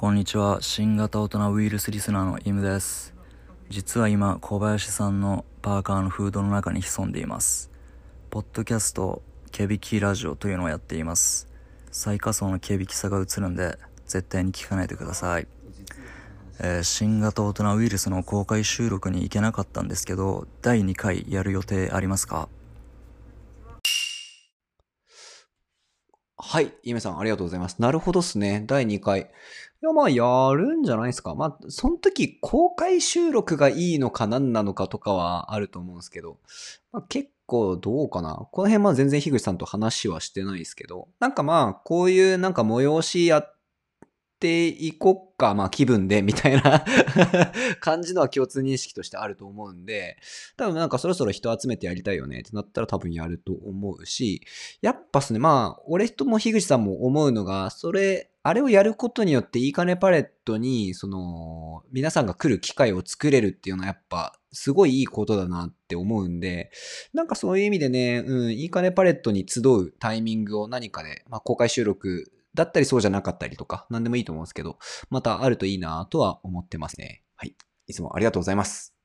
こんにちは。新型大人ウイルスリスナーのイムです。実は今、小林さんのパーカーのフードの中に潜んでいます。ポッドキャスト、ケビキラジオというのをやっています。最下層のケビキさが映るんで、絶対に聞かないでください。えー新型大人ウイルスの公開収録に行けなかったんですけど、第2回やる予定ありますか？はい、イメさん、ありがとうございます。なるほどっすね。第2回。いや、まあ、やるんじゃないですか。まあ、その時、公開収録がいいのか何なのかとかはあると思うんですけど、まあ、結構どうかな。この辺、まあ、全然樋口さんと話はしてないですけど、なんかまあ、こういうなんか催しやっていこっか、まあ、気分で、みたいな 感じのは共通認識としてあると思うんで、多分なんかそろそろ人集めてやりたいよねってなったら多分やると思うし、やっぱっすね、まあ、俺とも樋口さんも思うのが、それ、あれをやることによって、いいかねパレットに、その、皆さんが来る機会を作れるっていうのはやっぱ、すごいいいことだなって思うんで、なんかそういう意味でね、うん、いいかねパレットに集うタイミングを何かで、まあ、公開収録だったりそうじゃなかったりとか、なんでもいいと思うんですけど、またあるといいなとは思ってますね。はい。いつもありがとうございます。